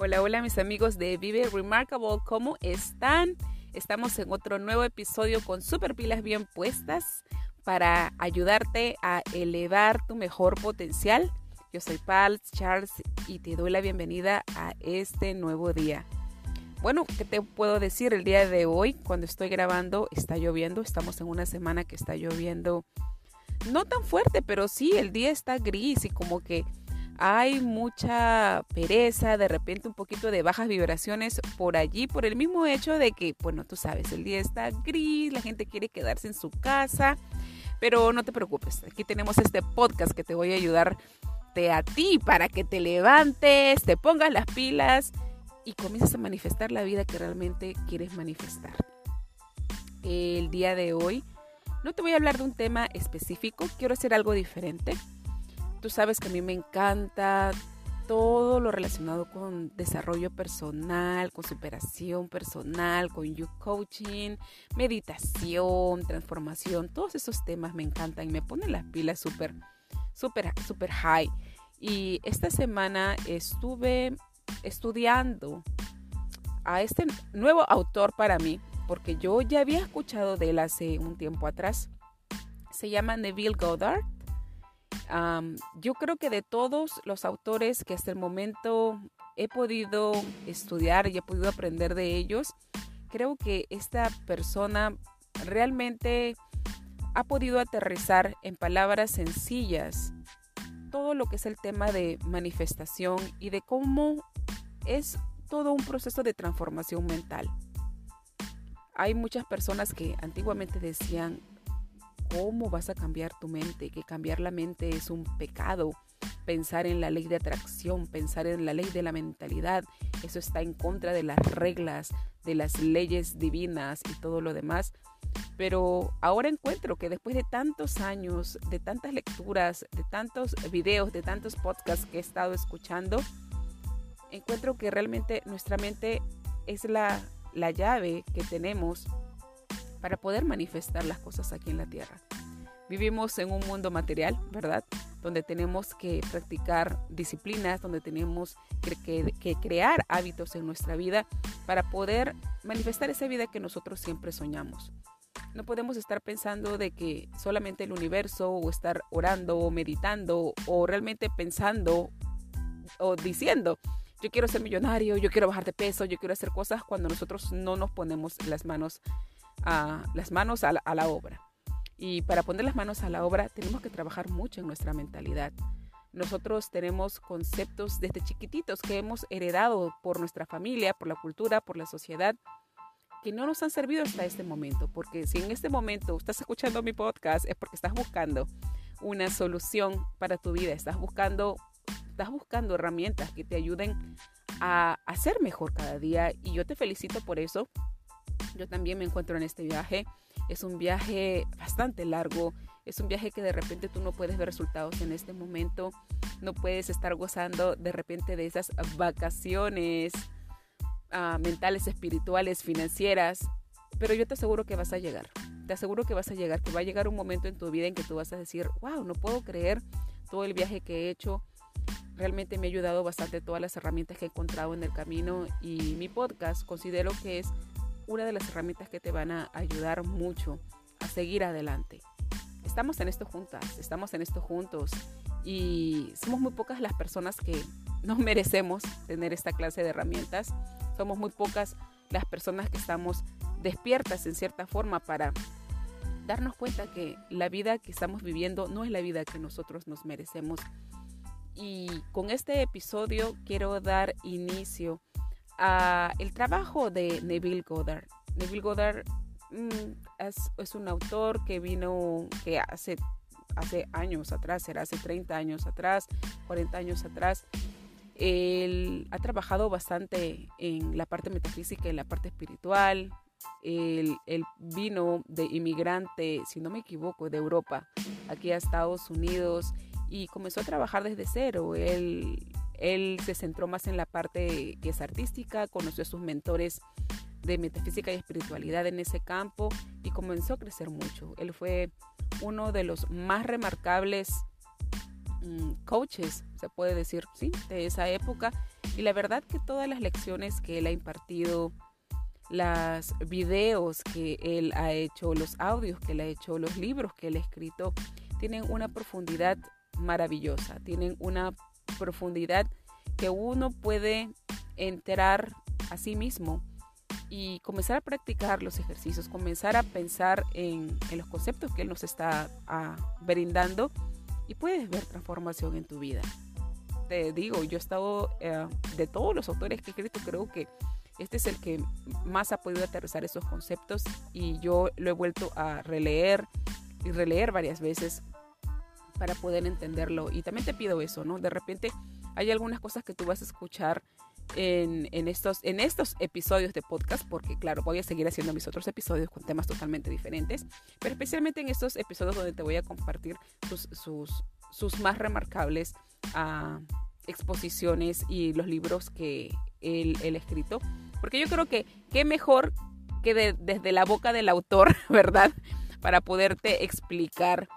Hola, hola mis amigos de Vive Remarkable, ¿cómo están? Estamos en otro nuevo episodio con super pilas bien puestas para ayudarte a elevar tu mejor potencial. Yo soy Pal Charles y te doy la bienvenida a este nuevo día. Bueno, ¿qué te puedo decir el día de hoy? Cuando estoy grabando está lloviendo, estamos en una semana que está lloviendo no tan fuerte, pero sí, el día está gris y como que hay mucha pereza, de repente un poquito de bajas vibraciones por allí, por el mismo hecho de que, bueno, tú sabes, el día está gris, la gente quiere quedarse en su casa, pero no te preocupes, aquí tenemos este podcast que te voy a ayudar a ti para que te levantes, te pongas las pilas y comiences a manifestar la vida que realmente quieres manifestar. El día de hoy no te voy a hablar de un tema específico, quiero hacer algo diferente. Tú sabes que a mí me encanta todo lo relacionado con desarrollo personal, con superación personal, con you coaching, meditación, transformación, todos esos temas me encantan y me ponen las pilas súper, súper, súper high. Y esta semana estuve estudiando a este nuevo autor para mí, porque yo ya había escuchado de él hace un tiempo atrás. Se llama Neville Goddard yo creo que de todos los autores que hasta el momento he podido estudiar y he podido aprender de ellos, creo que esta persona realmente ha podido aterrizar en palabras sencillas todo lo que es el tema de manifestación y de cómo es todo un proceso de transformación mental. Hay muchas personas que antiguamente decían, ¿Cómo vas a cambiar tu mente? Que cambiar la mente es un pecado. Pensar en la ley de atracción, pensar en la ley de la mentalidad, eso está en contra de las reglas, de las leyes divinas y todo lo demás. Pero ahora encuentro que después de tantos años, de tantas lecturas, de tantos videos, de tantos podcasts que he estado escuchando, encuentro que realmente nuestra mente es la, la llave que tenemos para poder manifestar las cosas aquí en la tierra. Vivimos en un mundo material, ¿verdad? Donde tenemos que practicar disciplinas, donde tenemos que, crear hábitos en nuestra vida para poder manifestar esa vida que nosotros siempre soñamos. No podemos estar pensando de que solamente el universo o estar orando o meditando o realmente pensando o diciendo, yo quiero ser millonario, yo quiero bajar de peso, yo quiero hacer cosas cuando nosotros no nos ponemos las manos a las manos a la, obra. Y para poner las manos a la obra tenemos que trabajar mucho en nuestra mentalidad. Nosotros tenemos conceptos desde chiquititos que hemos heredado por nuestra familia, por la cultura, por la sociedad, que no nos han servido hasta este momento. Porque si en este momento estás escuchando mi podcast es porque estás buscando una solución para tu vida, estás buscando, estás buscando herramientas que te ayuden a, a ser mejor cada día. Y yo te felicito por eso yo también me encuentro en este viaje. Es un viaje bastante largo. Es un viaje que de repente tú no puedes ver resultados en este momento. No puedes estar gozando de repente de esas vacaciones ah, mentales, espirituales, financieras. Pero yo te aseguro que vas a llegar. Te aseguro que vas a llegar, que va a llegar un momento en tu vida en que tú vas a decir, wow, no puedo creer todo el viaje que he hecho. Realmente me ha ayudado bastante todas las herramientas que he encontrado en el camino y mi podcast considero que es una de las herramientas que te van a ayudar mucho a seguir adelante. Estamos en esto juntas, estamos en esto juntos y somos muy pocas las personas que no merecemos tener esta clase de herramientas. Somos muy pocas las personas que estamos despiertas en cierta forma para darnos cuenta que la vida que estamos viviendo no es la vida que nosotros nos merecemos. Y con este episodio quiero dar inicio el trabajo de Neville Goddard. Neville Goddard mm, es, un autor que vino, que hace, hace años atrás, era hace 30 años atrás, 40 años atrás, él ha trabajado bastante en la parte metafísica, en la parte espiritual. Él, él, vino de inmigrante, si no me equivoco, de Europa, aquí a Estados Unidos y comenzó a trabajar desde cero. Él él se centró más en la parte que es artística, conoció a sus mentores de metafísica y espiritualidad en ese campo y comenzó a crecer mucho. Él fue uno de los más remarcables mm, coaches, se puede decir, sí, de esa época Y la verdad que todas las lecciones que él ha impartido, los videos que él ha hecho, los audios que él ha hecho, los libros que él ha escrito, tienen una profundidad maravillosa, tienen una profundidad que uno puede enterar a sí mismo y comenzar a practicar los ejercicios, comenzar a pensar en, los conceptos que él nos está ah, brindando y puedes ver transformación en tu vida. Te digo, yo he estado, eh, de todos los autores que he escrito, creo que este es el que más ha podido aterrizar esos conceptos y yo lo he vuelto a releer y releer varias veces para poder entenderlo. Y también te pido eso, ¿no? De repente hay algunas cosas que tú vas a escuchar en, en, estos, en estos episodios de podcast, porque claro, voy a seguir haciendo mis otros episodios con temas totalmente diferentes, pero especialmente en estos episodios donde te voy a compartir sus, sus, sus más remarcables uh, exposiciones y los libros que él, ha escrito, porque yo creo que qué mejor que desde la boca del autor, ¿verdad? Para poderte explicar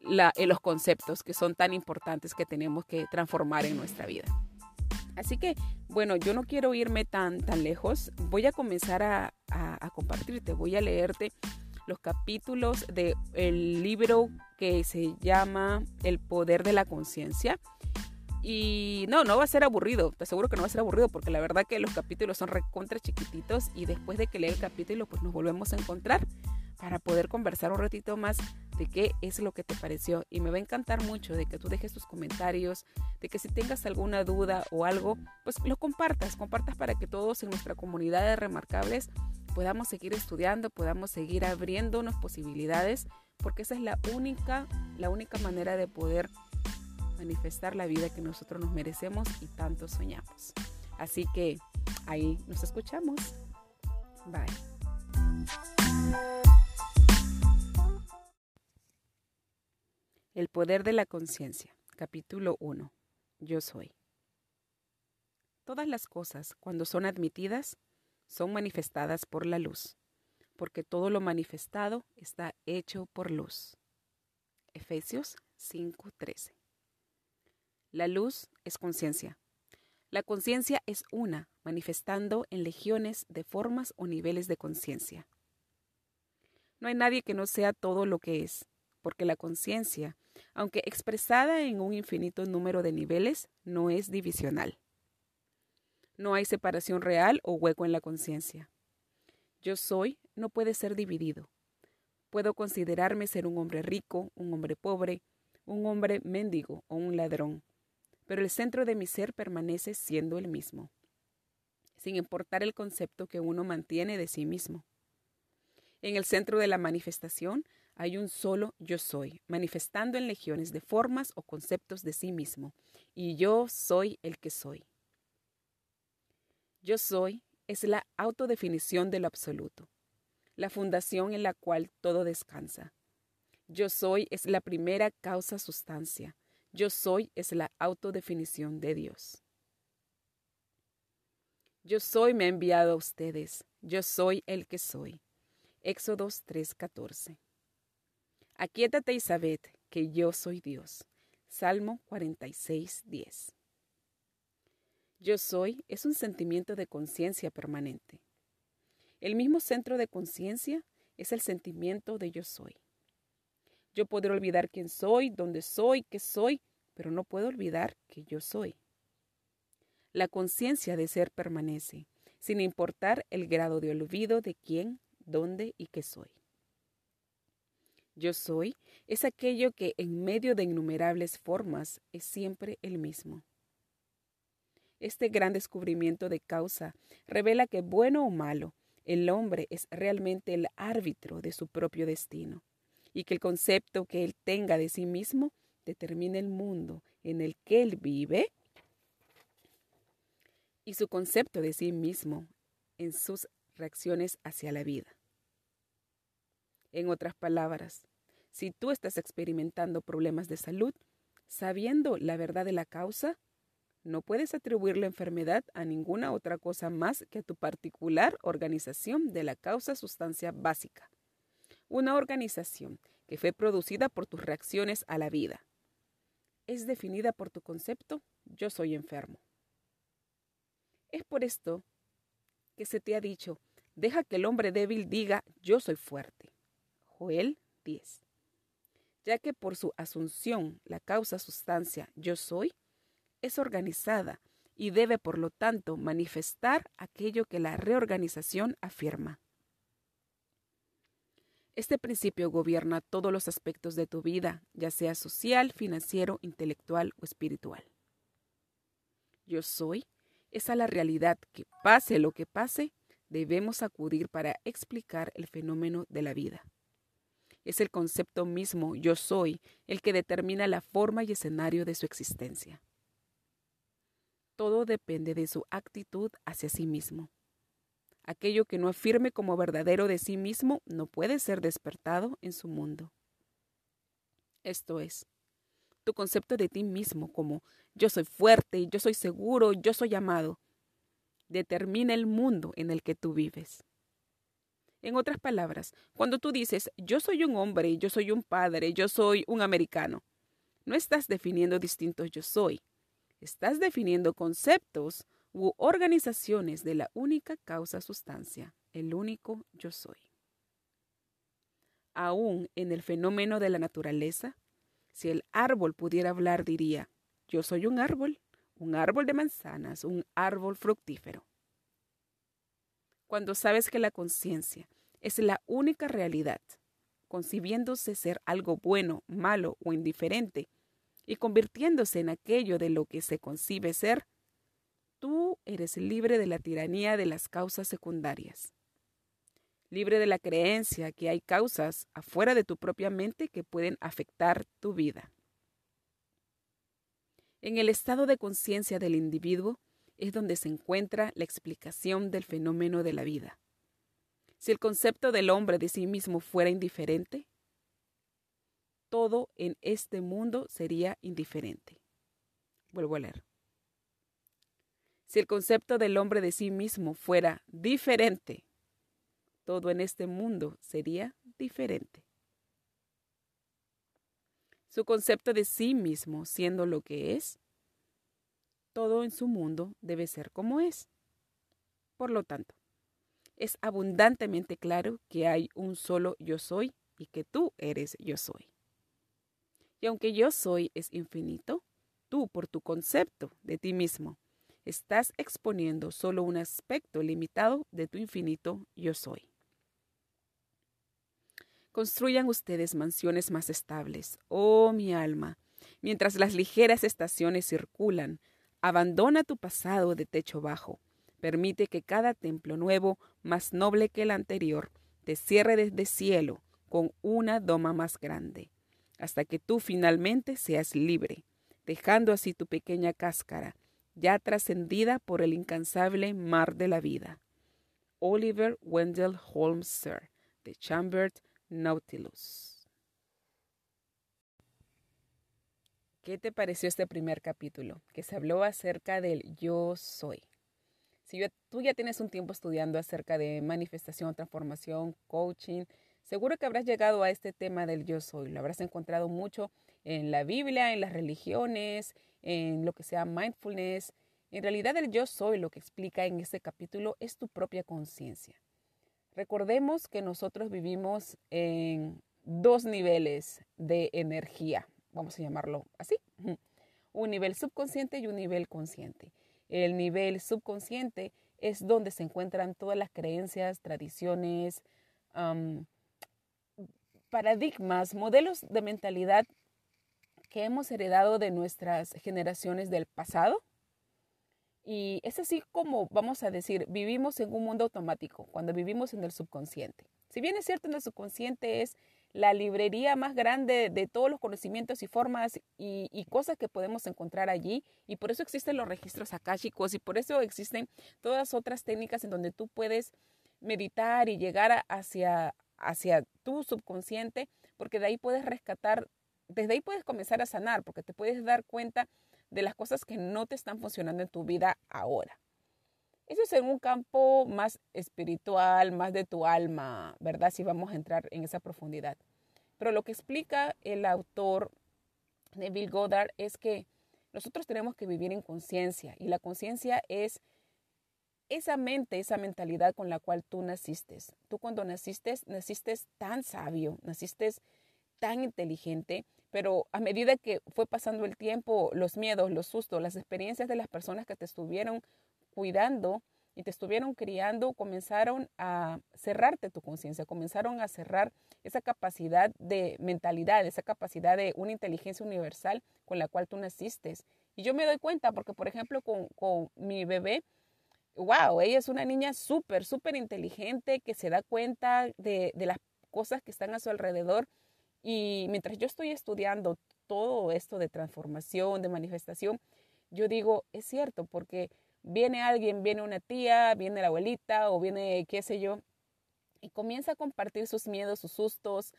la, eh, los conceptos que son tan importantes que tenemos que transformar en nuestra vida. Así que, bueno, yo no quiero irme tan, tan lejos. Voy a comenzar a, a, compartirte, voy a leerte los capítulos del libro que se llama El poder de la conciencia. Y no, no va a ser aburrido, te aseguro que no va a ser aburrido porque la verdad que los capítulos son recontra chiquititos y después de que lea el capítulo pues nos volvemos a encontrar para poder conversar un ratito más de qué es lo que te pareció. Y me va a encantar mucho de que tú dejes tus comentarios, de que si tengas alguna duda o algo, pues lo compartas, compartas para que todos en nuestra comunidad de remarcables podamos seguir estudiando, podamos seguir abriéndonos posibilidades, porque esa es la única, la única manera de poder manifestar la vida que nosotros nos merecemos y tanto soñamos. Así que ahí nos escuchamos. Bye. El poder de la conciencia, capítulo 1. Yo soy. Todas las cosas, cuando son admitidas, son manifestadas por la luz, porque todo lo manifestado está hecho por luz. Efesios 5:13. La luz es conciencia. La conciencia es una, manifestando en legiones de formas o niveles de conciencia. No hay nadie que no sea todo lo que es, porque la conciencia, aunque expresada en un infinito número de niveles, no es divisional. No hay separación real o hueco en la conciencia. Yo soy no puede ser dividido. Puedo considerarme ser un hombre rico, un hombre pobre, un hombre mendigo o un ladrón, pero el centro de mi ser permanece siendo el mismo, sin importar el concepto que uno mantiene de sí mismo. En el centro de la manifestación hay un solo yo soy, manifestando en legiones de formas o conceptos de sí mismo, y yo soy el que soy. Yo soy es la autodefinición de lo absoluto, la fundación en la cual todo descansa. Yo soy es la primera causa sustancia. Yo soy es la autodefinición de Dios. Yo soy me ha enviado a ustedes. Yo soy el que soy. Éxodos 3:14. Aquietate y sabed que yo soy Dios. Salmo 46:10. Yo soy es un sentimiento de conciencia permanente. El mismo centro de conciencia es el sentimiento de yo soy. Yo podré olvidar quién soy, dónde soy, qué soy, pero no puedo olvidar que yo soy. La conciencia de ser permanece, sin importar el grado de olvido de quién dónde y qué soy. Yo soy es aquello que en medio de innumerables formas es siempre el mismo. Este gran descubrimiento de causa revela que bueno o malo, el hombre es realmente el árbitro de su propio destino y que el concepto que él tenga de sí mismo determina el mundo en el que él vive y su concepto de sí mismo en sus reacciones hacia la vida. En otras palabras, si tú estás experimentando problemas de salud, sabiendo la verdad de la causa, no puedes atribuir la enfermedad a ninguna otra cosa más que a tu particular organización de la causa sustancia básica. Una organización que fue producida por tus reacciones a la vida. Es definida por tu concepto yo soy enfermo. Es por esto que se te ha dicho, deja que el hombre débil diga, yo soy fuerte. Joel 10. Ya que por su asunción la causa sustancia yo soy es organizada y debe por lo tanto manifestar aquello que la reorganización afirma. Este principio gobierna todos los aspectos de tu vida, ya sea social, financiero, intelectual o espiritual. Yo soy es a la realidad que, pase lo que pase, debemos acudir para explicar el fenómeno de la vida. Es el concepto mismo yo soy el que determina la forma y escenario de su existencia. Todo depende de su actitud hacia sí mismo. Aquello que no afirme como verdadero de sí mismo no puede ser despertado en su mundo. Esto es, tu concepto de ti mismo como yo soy fuerte, yo soy seguro, yo soy amado, determina el mundo en el que tú vives. En otras palabras, cuando tú dices yo soy un hombre, yo soy un padre, yo soy un americano, no estás definiendo distintos yo soy, estás definiendo conceptos u organizaciones de la única causa sustancia, el único yo soy. Aún en el fenómeno de la naturaleza, si el árbol pudiera hablar, diría, yo soy un árbol, un árbol de manzanas, un árbol fructífero. Cuando sabes que la conciencia es la única realidad, concibiéndose ser algo bueno, malo o indiferente, y convirtiéndose en aquello de lo que se concibe ser, tú eres libre de la tiranía de las causas secundarias, libre de la creencia que hay causas afuera de tu propia mente que pueden afectar tu vida. En el estado de conciencia del individuo es donde se encuentra la explicación del fenómeno de la vida. Si el concepto del hombre de sí mismo fuera indiferente, todo en este mundo sería indiferente. Vuelvo a leer. Si el concepto del hombre de sí mismo fuera diferente, todo en este mundo sería diferente. Su concepto de sí mismo siendo lo que es, todo en su mundo debe ser como es. Por lo tanto, es abundantemente claro que hay un solo yo soy y que tú eres yo soy. Y aunque yo soy es infinito, tú por tu concepto de ti mismo estás exponiendo solo un aspecto limitado de tu infinito yo soy. Construyan ustedes mansiones más estables, oh mi alma, mientras las ligeras estaciones circulan. Abandona tu pasado de techo bajo. Permite que cada templo nuevo, más noble que el anterior, te cierre desde cielo con una doma más grande, hasta que tú finalmente seas libre, dejando así tu pequeña cáscara, ya trascendida por el incansable mar de la vida. Oliver Wendell Holmes, Sir, de Chambert, Nautilus. ¿Qué te pareció este primer capítulo? Que se habló acerca del yo soy. Si tú ya tienes un tiempo estudiando acerca de manifestación, transformación, coaching, seguro que habrás llegado a este tema del yo soy. Lo habrás encontrado mucho en la Biblia, en las religiones, en lo que sea mindfulness. En realidad el yo soy lo que explica en este capítulo es tu propia conciencia. Recordemos que nosotros vivimos en dos niveles de energía, vamos a llamarlo así, un nivel subconsciente y un nivel consciente. El nivel subconsciente es donde se encuentran todas las creencias, tradiciones, paradigmas, modelos de mentalidad que hemos heredado de nuestras generaciones del pasado y es así como, vamos a decir, vivimos en un mundo automático, cuando vivimos en el subconsciente. Si bien es cierto, en el subconsciente es la librería más grande de todos los conocimientos y formas y, cosas que podemos encontrar allí. Y por eso existen los registros akáshicos y por eso existen todas otras técnicas en donde tú puedes meditar y llegar hacia, hacia tu subconsciente, porque de ahí puedes rescatar, desde ahí puedes comenzar a sanar, porque te puedes dar cuenta de las cosas que no te están funcionando en tu vida ahora. Eso es en un campo más espiritual, más de tu alma, ¿verdad? Si vamos a entrar en esa profundidad. Pero lo que explica el autor Neville Goddard es que nosotros tenemos que vivir en conciencia y la conciencia es esa mente, esa mentalidad con la cual tú naciste. Tú cuando naciste, naciste tan sabio, naciste tan inteligente, pero a medida que fue pasando el tiempo, los miedos, los sustos, las experiencias de las personas que te estuvieron cuidando y te estuvieron criando, comenzaron a cerrarte tu conciencia, comenzaron a cerrar esa capacidad de mentalidad, esa capacidad de una inteligencia universal con la cual tú naciste. Y yo me doy cuenta porque, por ejemplo, con, mi bebé, wow, ella es una niña súper, súper inteligente que se da cuenta de, de las cosas que están a su alrededor. Y mientras yo estoy estudiando todo esto de transformación, de manifestación, yo digo, es cierto, porque viene alguien, viene una tía, viene la abuelita o viene qué sé yo, y comienza a compartir sus miedos, sus sustos.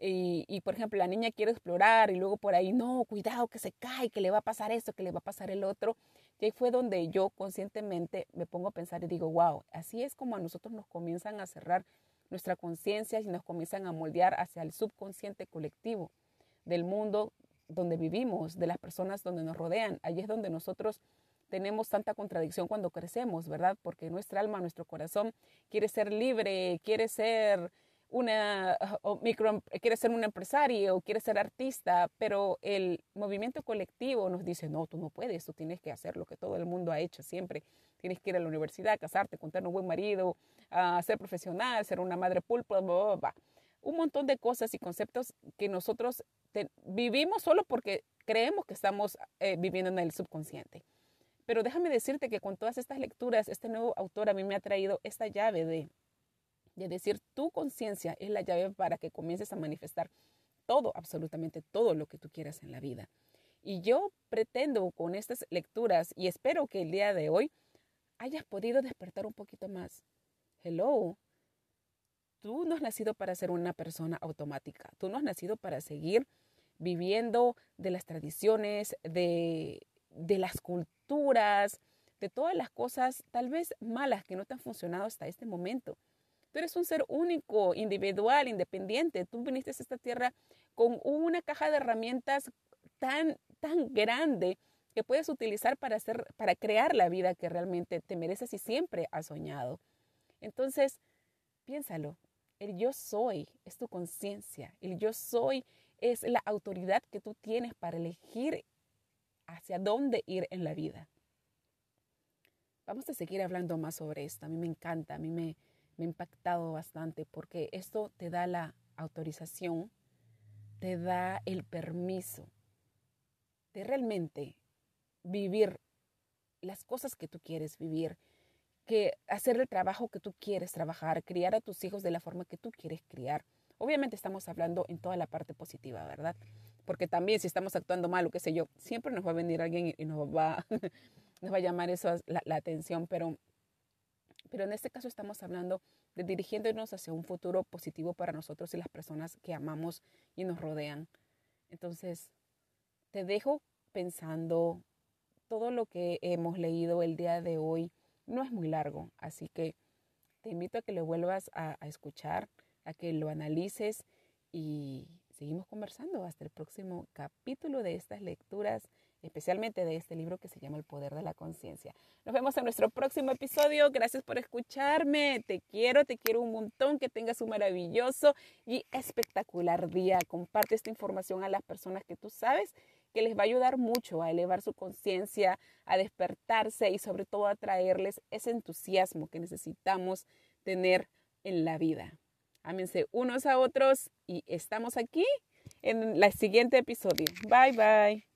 Y, por ejemplo, la niña quiere explorar y luego por ahí, no, cuidado que se cae, que le va a pasar esto, que le va a pasar el otro. Y ahí fue donde yo conscientemente me pongo a pensar y digo, wow, así es como a nosotros nos comienzan a cerrar nuestra conciencia y nos comienzan a moldear hacia el subconsciente colectivo del mundo donde vivimos, de las personas donde nos rodean. Allí es donde nosotros tenemos tanta contradicción cuando crecemos, ¿verdad? Porque nuestra alma, nuestro corazón quiere ser libre, quiere ser una micro, quiere ser un empresario, quiere ser artista, pero el movimiento colectivo nos dice, no, tú no puedes, tú tienes que hacer lo que todo el mundo ha hecho siempre. Tienes que ir a la universidad, casarte, contar un buen marido, uh, ser profesional, ser una madre pulpa, bla, bla, un montón de cosas y conceptos que nosotros vivimos solo porque creemos que estamos eh, viviendo en el subconsciente. Pero déjame decirte que con todas estas lecturas, este nuevo autor a mí me ha traído esta llave de es decir, tu conciencia es la llave para que comiences a manifestar todo, absolutamente todo lo que tú quieras en la vida. Y yo pretendo con estas lecturas y espero que el día de hoy hayas podido despertar un poquito más. Hello, tú no has nacido para ser una persona automática, tú no has nacido para seguir viviendo de las tradiciones, de, de las culturas, de todas las cosas tal vez malas que no te han funcionado hasta este momento. Tú eres un ser único, individual, independiente. Tú viniste a esta tierra con una caja de herramientas tan, tan grande que puedes utilizar para, hacer, para crear la vida que realmente te mereces y siempre has soñado. Entonces, piénsalo. El yo soy es tu conciencia. El yo soy es la autoridad que tú tienes para elegir hacia dónde ir en la vida. Vamos a seguir hablando más sobre esto. A mí me encanta, a mí me, me ha impactado bastante porque esto te da la autorización, te da el permiso de realmente vivir las cosas que tú quieres vivir, que hacer el trabajo que tú quieres trabajar, criar a tus hijos de la forma que tú quieres criar. Obviamente estamos hablando en toda la parte positiva, ¿verdad? Porque también si estamos actuando mal o qué sé yo, siempre nos va a venir alguien y nos va, nos va a llamar eso la, la atención, pero pero en este caso estamos hablando de dirigiéndonos hacia un futuro positivo para nosotros y las personas que amamos y nos rodean. Entonces, te dejo pensando todo lo que hemos leído el día de hoy. No es muy largo, así que te invito a que lo vuelvas a, a escuchar, a que lo analices y seguimos conversando hasta el próximo capítulo de estas lecturas especialmente de este libro que se llama El Poder de la Conciencia. Nos vemos en nuestro próximo episodio. Gracias por escucharme. Te quiero, te quiero un montón. Que tengas un maravilloso y espectacular día. Comparte esta información a las personas que tú sabes que les va a ayudar mucho a elevar su conciencia, a despertarse y sobre todo a traerles ese entusiasmo que necesitamos tener en la vida. Ámense unos a otros y estamos aquí en el siguiente episodio. Bye bye.